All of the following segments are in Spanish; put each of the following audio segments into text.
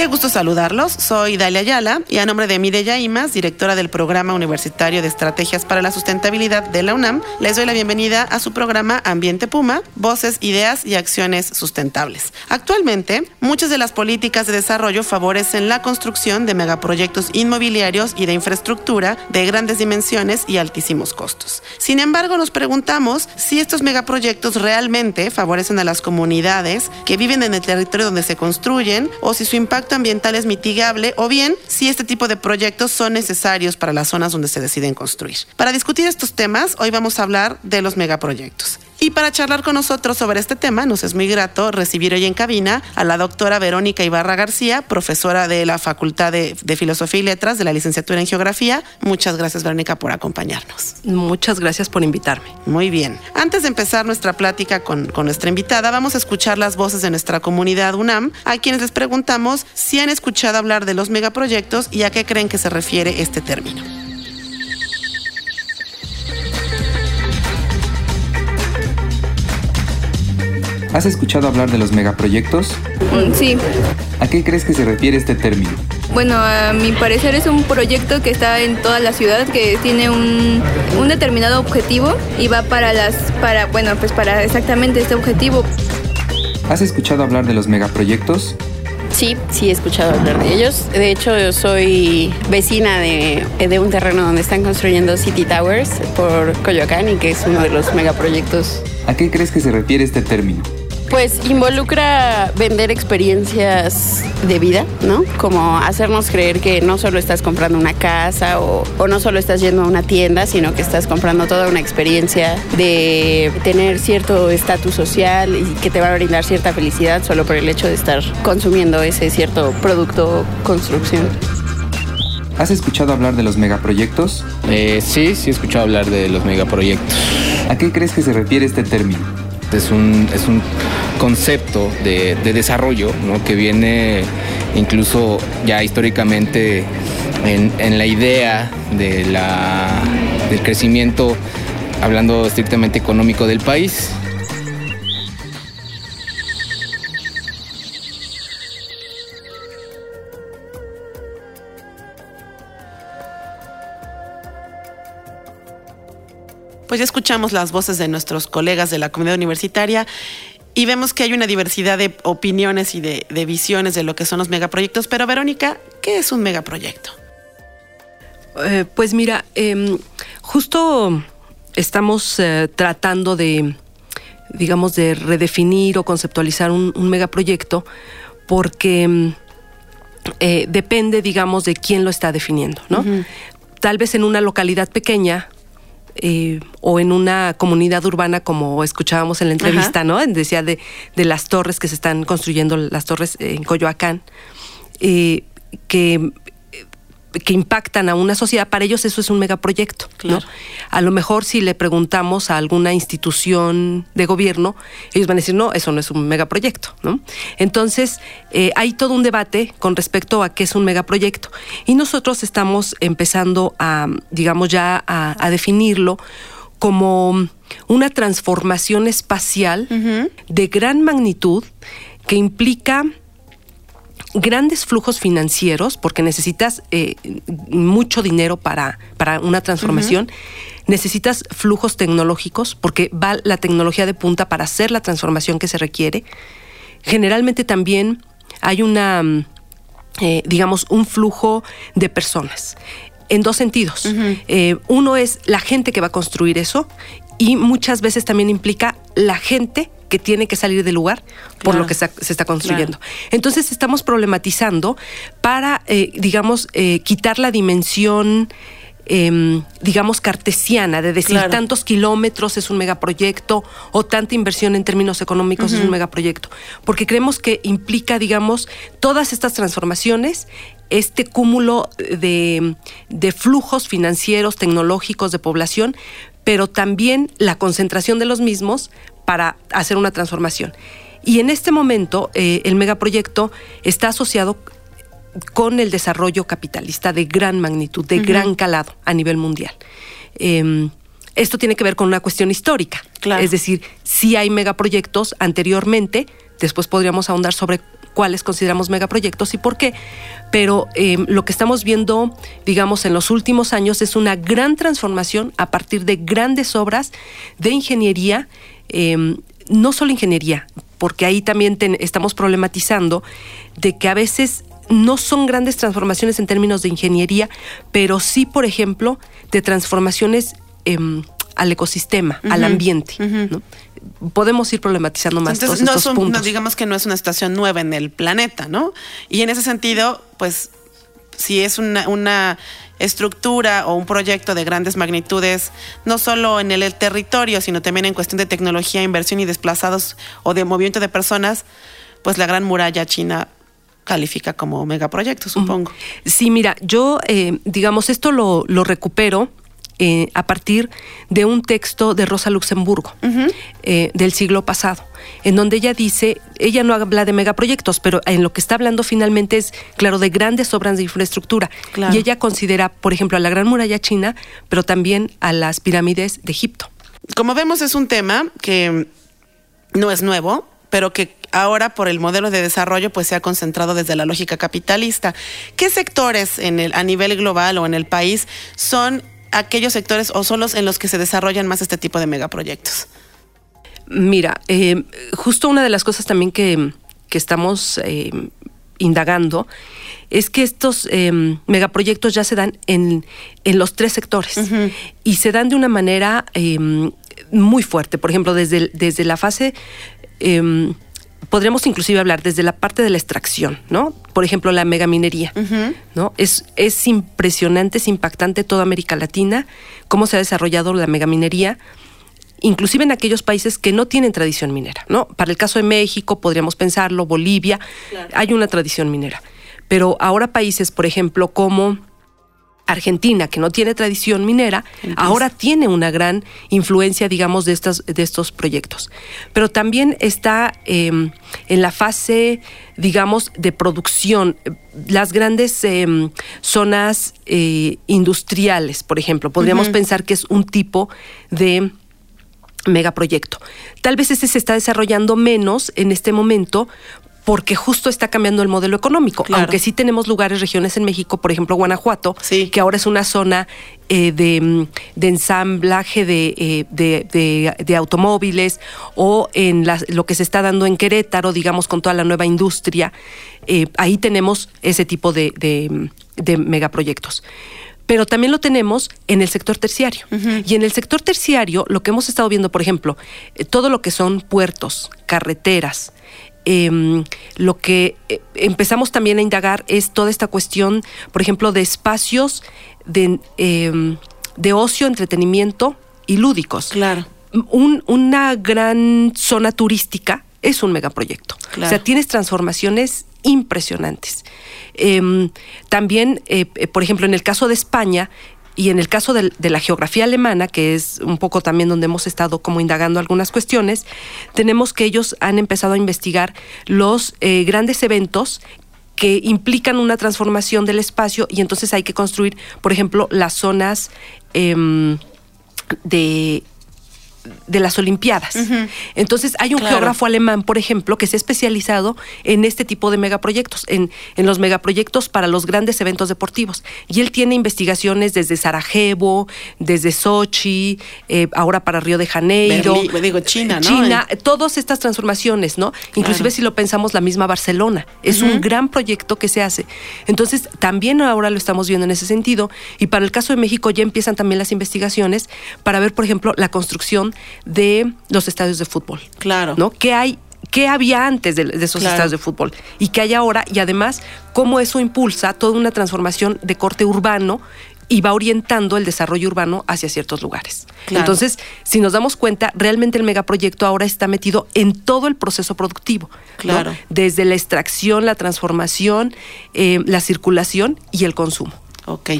Qué gusto saludarlos. Soy Dalia Ayala y a nombre de Mireya Imas, directora del Programa Universitario de Estrategias para la Sustentabilidad de la UNAM, les doy la bienvenida a su programa Ambiente Puma, Voces, Ideas y Acciones Sustentables. Actualmente, muchas de las políticas de desarrollo favorecen la construcción de megaproyectos inmobiliarios y de infraestructura de grandes dimensiones y altísimos costos. Sin embargo, nos preguntamos si estos megaproyectos realmente favorecen a las comunidades que viven en el territorio donde se construyen o si su impacto ambiental es mitigable o bien si este tipo de proyectos son necesarios para las zonas donde se deciden construir. Para discutir estos temas, hoy vamos a hablar de los megaproyectos. Y para charlar con nosotros sobre este tema, nos es muy grato recibir hoy en cabina a la doctora Verónica Ibarra García, profesora de la Facultad de, Filosofía y Letras de la licenciatura en Geografía. Muchas gracias, Verónica, por acompañarnos. Muchas gracias por invitarme. Muy bien. Antes de empezar nuestra plática con, con nuestra invitada, vamos a escuchar las voces de nuestra comunidad UNAM, a quienes les preguntamos si han escuchado hablar de los megaproyectos y a qué creen que se refiere este término. ¿Has escuchado hablar de los megaproyectos? Mm, sí. ¿A qué crees que se refiere este término? Bueno, a mi parecer es un proyecto que está en toda la ciudad, que tiene un, un determinado objetivo y va para las, para, bueno, pues para exactamente este objetivo. ¿Has escuchado hablar de los megaproyectos? Sí, sí he escuchado hablar de ellos. De hecho, yo soy vecina de, de, un terreno donde están construyendo City Towers por Coyoacán y que es uno de los megaproyectos. ¿A qué crees que se refiere este término? Pues involucra vender experiencias de vida, ¿no? Como hacernos creer que no solo estás comprando una casa o, o, no solo estás yendo a una tienda, sino que estás comprando toda una experiencia de tener cierto estatus social y que te va a brindar cierta felicidad solo por el hecho de estar consumiendo ese cierto producto construcción. ¿Has escuchado hablar de los megaproyectos? Eh, sí, sí he escuchado hablar de los megaproyectos. ¿A qué crees que se refiere este término? Es un, es un concepto de, de desarrollo ¿no? que viene incluso ya históricamente en, en la idea de la, del crecimiento, hablando estrictamente económico del país. Pues ya escuchamos las voces de nuestros colegas de la comunidad universitaria y vemos que hay una diversidad de opiniones y de, de visiones de lo que son los megaproyectos. Pero Verónica, ¿qué es un megaproyecto? Eh, pues mira, eh, justo estamos eh, tratando de, digamos, de redefinir o conceptualizar un, un megaproyecto porque eh, depende, digamos, de quién lo está definiendo, ¿no? Uh -huh. Tal vez en una localidad pequeña eh, o en una comunidad urbana como escuchábamos en la entrevista, Ajá. ¿no? Decía de, de, las torres que se están construyendo, las torres en Coyoacán, eh, que, que impactan a una sociedad, para ellos eso es un megaproyecto. Claro. ¿no? A lo mejor si le preguntamos a alguna institución de gobierno, ellos van a decir, no, eso no es un megaproyecto. ¿no? Entonces, eh, hay todo un debate con respecto a qué es un megaproyecto. Y nosotros estamos empezando a, digamos, ya a, a definirlo como una transformación espacial uh -huh. de gran magnitud que implica grandes flujos financieros, porque necesitas eh, mucho dinero para, para una transformación. Uh -huh. Necesitas flujos tecnológicos, porque va la tecnología de punta para hacer la transformación que se requiere. Generalmente también hay una, eh, digamos, un flujo de personas. En dos sentidos. Uh -huh. eh, uno es la gente que va a construir eso y muchas veces también implica la gente que tiene que salir del lugar por claro. lo que se, se está construyendo. Claro. Entonces estamos problematizando para, eh, digamos, eh, quitar la dimensión em, digamos, cartesiana, de decir tantos kilómetros es un megaproyecto o tanta inversión en términos económicos es un megaproyecto, porque creemos que implica, digamos, todas estas transformaciones este cúmulo de, de, flujos financieros, tecnológicos, de población, pero también la concentración de los mismos para hacer una transformación. Y en este momento eh, el megaproyecto está asociado con el desarrollo capitalista de gran magnitud, de gran calado a nivel mundial. Em, esto tiene que ver con una cuestión histórica. Es decir, si hay megaproyectos anteriormente, después podríamos ahondar sobre cuáles consideramos megaproyectos y por qué. Pero em, lo que estamos viendo, digamos, en los últimos años es una gran transformación a partir de grandes obras de ingeniería, em, no solo ingeniería, porque ahí también estamos problematizando de que a veces no son grandes transformaciones en términos de ingeniería, pero sí, por ejemplo, de transformaciones em, al ecosistema, al ambiente. Podemos ir problematizando más Entonces, todos estos puntos. digamos que no es una situación nueva en el planeta, ¿no? Y en ese sentido, pues, si es una, una estructura o un proyecto de grandes magnitudes, no solo en el territorio, sino también en cuestión de tecnología, inversión y desplazados o de movimiento de personas, pues la gran muralla china califica como megaproyecto, supongo. Sí, mira, yo, eh, digamos, esto lo, lo recupero eh, a partir de un texto de Rosa Luxemburgo eh, del siglo pasado, en donde ella dice, ella no habla de megaproyectos, pero en lo que está hablando finalmente es, claro, de grandes obras de infraestructura. Y ella considera, por ejemplo, a la Gran Muralla China, pero también a las pirámides de Egipto. Como vemos, es un tema que no es nuevo, pero que ahora por el modelo de desarrollo pues se ha concentrado desde la lógica capitalista. ¿Qué sectores en el, a nivel global o en el país son aquellos sectores o son los en los que se desarrollan más este tipo de megaproyectos? Mira, eh, justo una de las cosas también que, estamos eh, indagando es que estos eh, megaproyectos ya se dan en, los tres sectores y se dan de una manera muy fuerte. Por ejemplo, desde, desde la fase podríamos inclusive hablar desde la parte de la extracción, ¿no? Por ejemplo, la megaminería, ¿no? Es, es impresionante, es impactante toda América Latina, cómo se ha desarrollado la megaminería, inclusive en aquellos países que no tienen tradición minera, ¿no? Para el caso de México, podríamos pensarlo, Bolivia, hay una tradición minera. Pero ahora países, por ejemplo, como Argentina, que no tiene tradición minera, ahora tiene una gran influencia, digamos, de, estas, de estos proyectos. Pero también está em, en la fase, digamos, de producción, las grandes em, zonas eh, industriales, por ejemplo. Podríamos pensar que es un tipo de megaproyecto. Tal vez ese se está desarrollando menos en este momento porque justo está cambiando el modelo económico. Aunque sí tenemos lugares, regiones en México, por ejemplo Guanajuato, que ahora es una zona eh, de, ensamblaje eh, de, de, automóviles o en lo que se está dando en Querétaro, digamos, con toda la nueva industria. Eh, ahí tenemos ese tipo de, megaproyectos pero también lo tenemos en el sector terciario. Y en el sector terciario, lo que hemos estado viendo, por ejemplo, todo lo que son puertos, carreteras, Em, lo que eh, empezamos también a indagar es toda esta cuestión, por ejemplo, de espacios de, em, de ocio, entretenimiento y lúdicos. Claro. una gran zona turística es un megaproyecto. O sea, tienes transformaciones impresionantes. Em, también, eh, eh, por ejemplo, en el caso de España, y en el caso de, la geografía alemana, que es un poco también donde hemos estado como indagando algunas cuestiones, tenemos que ellos han empezado a investigar los eh, grandes eventos que implican una transformación del espacio y entonces hay que construir, por ejemplo, las zonas em, de de las Olimpiadas. Entonces, hay un geógrafo alemán, por ejemplo, que se ha especializado en este tipo de megaproyectos, en, en los megaproyectos para los grandes eventos deportivos. Y él tiene investigaciones desde Sarajevo, desde Sochi, eh, ahora para Río de Janeiro. digo, China, ¿no? China, todas estas transformaciones, ¿no? Inclusive si lo pensamos, la misma Barcelona. Es un gran proyecto que se hace. Entonces, también ahora lo estamos viendo en ese sentido. Y para el caso de México ya empiezan también las investigaciones para ver, por ejemplo, la construcción de los estadios de fútbol. Claro. ¿No? ¿Qué hay? ¿Qué había antes de, esos estadios de fútbol? Y qué hay ahora, y además, cómo eso impulsa toda una transformación de corte urbano y va orientando el desarrollo urbano hacia ciertos lugares. Claro. Entonces, si nos damos cuenta, realmente el megaproyecto ahora está metido en todo el proceso productivo. ¿no? Claro. Desde la extracción, la transformación, eh, la circulación y el consumo. Ok.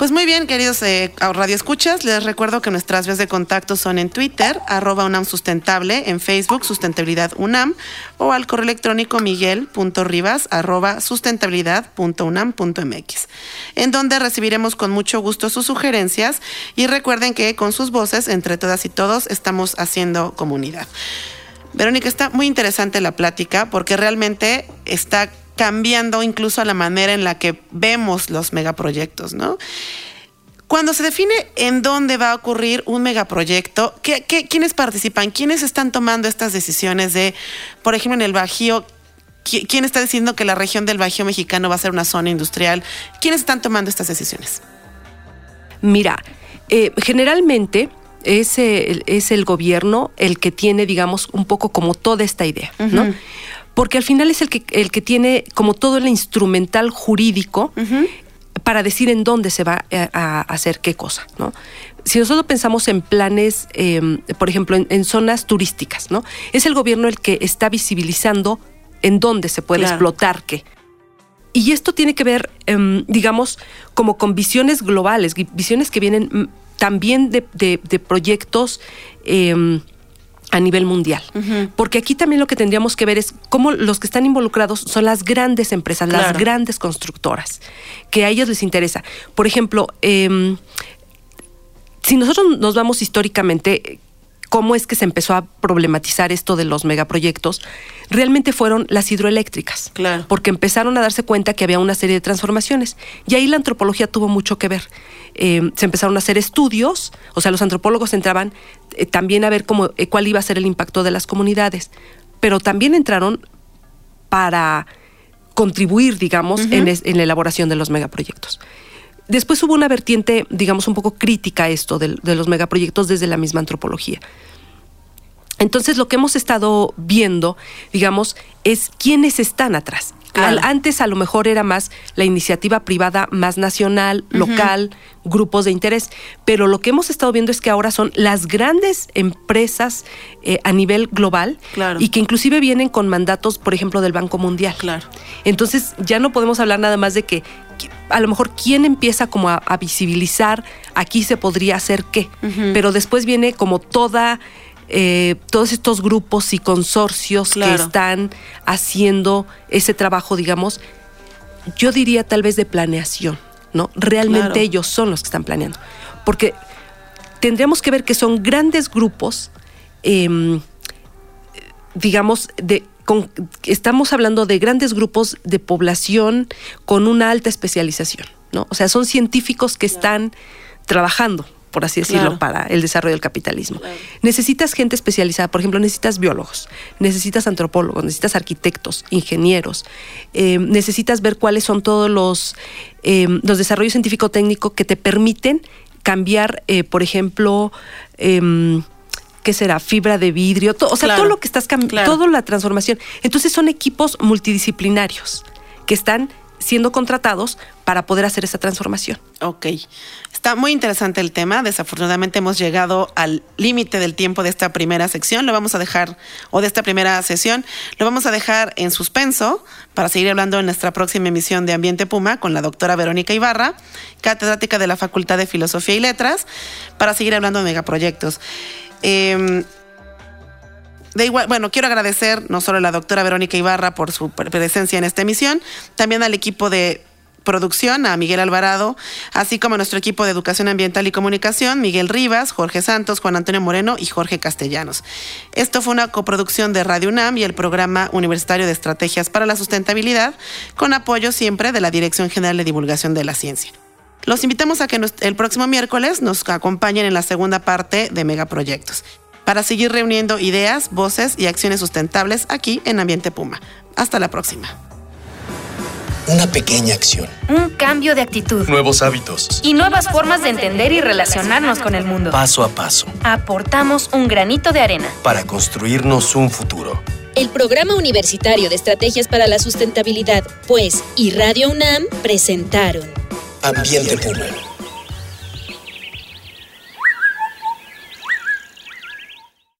Pues muy bien, queridos eh, Radio Escuchas, les recuerdo que nuestras vías de contacto son en Twitter, arroba UNAM Sustentable, en Facebook, Sustentabilidad UNAM, o al correo electrónico miguel.ribas, arroba sustentabilidad.unam.mx, en donde recibiremos con mucho gusto sus sugerencias y recuerden que con sus voces, entre todas y todos, estamos haciendo comunidad. Verónica, está muy interesante la plática porque realmente está cambiando incluso la manera en la que vemos los megaproyectos, ¿no? Cuando se define en dónde va a ocurrir un megaproyecto, ¿qué, qué, quiénes participan? ¿Quiénes están tomando estas decisiones de, por ejemplo, en el Bajío, qui- quién está diciendo que la región del Bajío mexicano va a ser una zona industrial? ¿Quiénes están tomando estas decisiones? Mira, eh, generalmente es el, es el gobierno el que tiene, digamos, un poco como toda esta idea, ¿no? Porque al final es el que, el que tiene como todo el instrumental jurídico para decir en dónde se va a, a hacer qué cosa, ¿no? Si nosotros pensamos en planes, eh, por ejemplo, en, en zonas turísticas, ¿no? Es el gobierno el que está visibilizando en dónde se puede Claro. explotar qué. Y esto tiene que ver, em, digamos, como con visiones globales, visiones que vienen mm, también de, de- de proyectos em, a nivel mundial. Porque aquí también lo que tendríamos que ver es cómo los que están involucrados son las grandes empresas, las grandes constructoras, que a ellos les interesa. Por ejemplo, em, si nosotros nos vamos históricamente, cómo es que se empezó a problematizar esto de los megaproyectos, realmente fueron las hidroeléctricas. Claro. Porque empezaron a darse cuenta que había una serie de transformaciones. Y ahí la antropología tuvo mucho que ver. Eh, se empezaron a hacer estudios, o sea, los antropólogos entraban eh, también a ver cómo, eh, cuál iba a ser el impacto de las comunidades. Pero también entraron para contribuir, digamos, en, es- en la elaboración de los megaproyectos. Después hubo una vertiente, digamos, un poco crítica a esto de, los megaproyectos desde la misma antropología. Entonces, lo que hemos estado viendo, digamos, es quiénes están atrás. Claro. Al- antes a lo mejor era más la iniciativa privada más nacional, local, grupos de interés, pero lo que hemos estado viendo es que ahora son las grandes empresas eh, a nivel global Claro. y que inclusive vienen con mandatos, por ejemplo, del Banco Mundial. Claro. Entonces ya no podemos hablar nada más de que a lo mejor quién empieza como a, a visibilizar aquí se podría hacer qué, pero después viene como toda eh, todos estos grupos y consorcios que están haciendo ese trabajo, digamos, yo diría tal vez de planeación, ¿no? Realmente Claro. ellos son los que están planeando, porque tendríamos que ver que son grandes grupos em, digamos, de, con- estamos hablando de grandes grupos de población con una alta especialización, ¿no? O sea, son científicos que están trabajando, por así decirlo, Claro. para el desarrollo del capitalismo. Necesitas gente especializada, por ejemplo, necesitas biólogos, necesitas antropólogos, necesitas arquitectos, ingenieros, eh, necesitas ver cuáles son todos los, eh, los desarrollos científico-técnico que te permiten cambiar, eh, por ejemplo, em, ¿qué será? Fibra de vidrio, to- o sea, Claro, todo lo que estás cambiando, claro. toda la transformación. Entonces son equipos multidisciplinarios que están siendo contratados para poder hacer esa transformación. Ok. Está muy interesante el tema. Desafortunadamente hemos llegado al límite del tiempo de esta primera sección. Lo vamos a dejar, o de esta primera sesión, lo vamos a dejar en suspenso para seguir hablando en nuestra próxima emisión de Ambiente Puma con la doctora Verónica Ibarra, catedrática de la Facultad de Filosofía y Letras, para seguir hablando de megaproyectos. Em, de igual, bueno, quiero agradecer no solo a la doctora Verónica Ibarra por su pre- presencia en esta emisión, también al equipo de producción, a Miguel Alvarado, así como a nuestro equipo de Educación Ambiental y Comunicación, Miguel Rivas, Jorge Santos, Juan Antonio Moreno y Jorge Castellanos. Esto fue una coproducción de Radio UNAM y el Programa Universitario de Estrategias para la Sustentabilidad, con apoyo siempre de la Dirección General de Divulgación de la Ciencia. Los invitamos a que nos- el próximo miércoles nos acompañen en la segunda parte de Megaproyectos para seguir reuniendo ideas, voces y acciones sustentables aquí en Ambiente Puma. Hasta la próxima. Una pequeña acción. Un cambio de actitud. Nuevos hábitos. Y nuevas formas de entender y relacionarnos con el mundo. Paso a paso. Aportamos un granito de arena. Para construirnos un futuro. El Programa Universitario de Estrategias para la Sustentabilidad, pues, y Radio UNAM presentaron Ambiente Puma.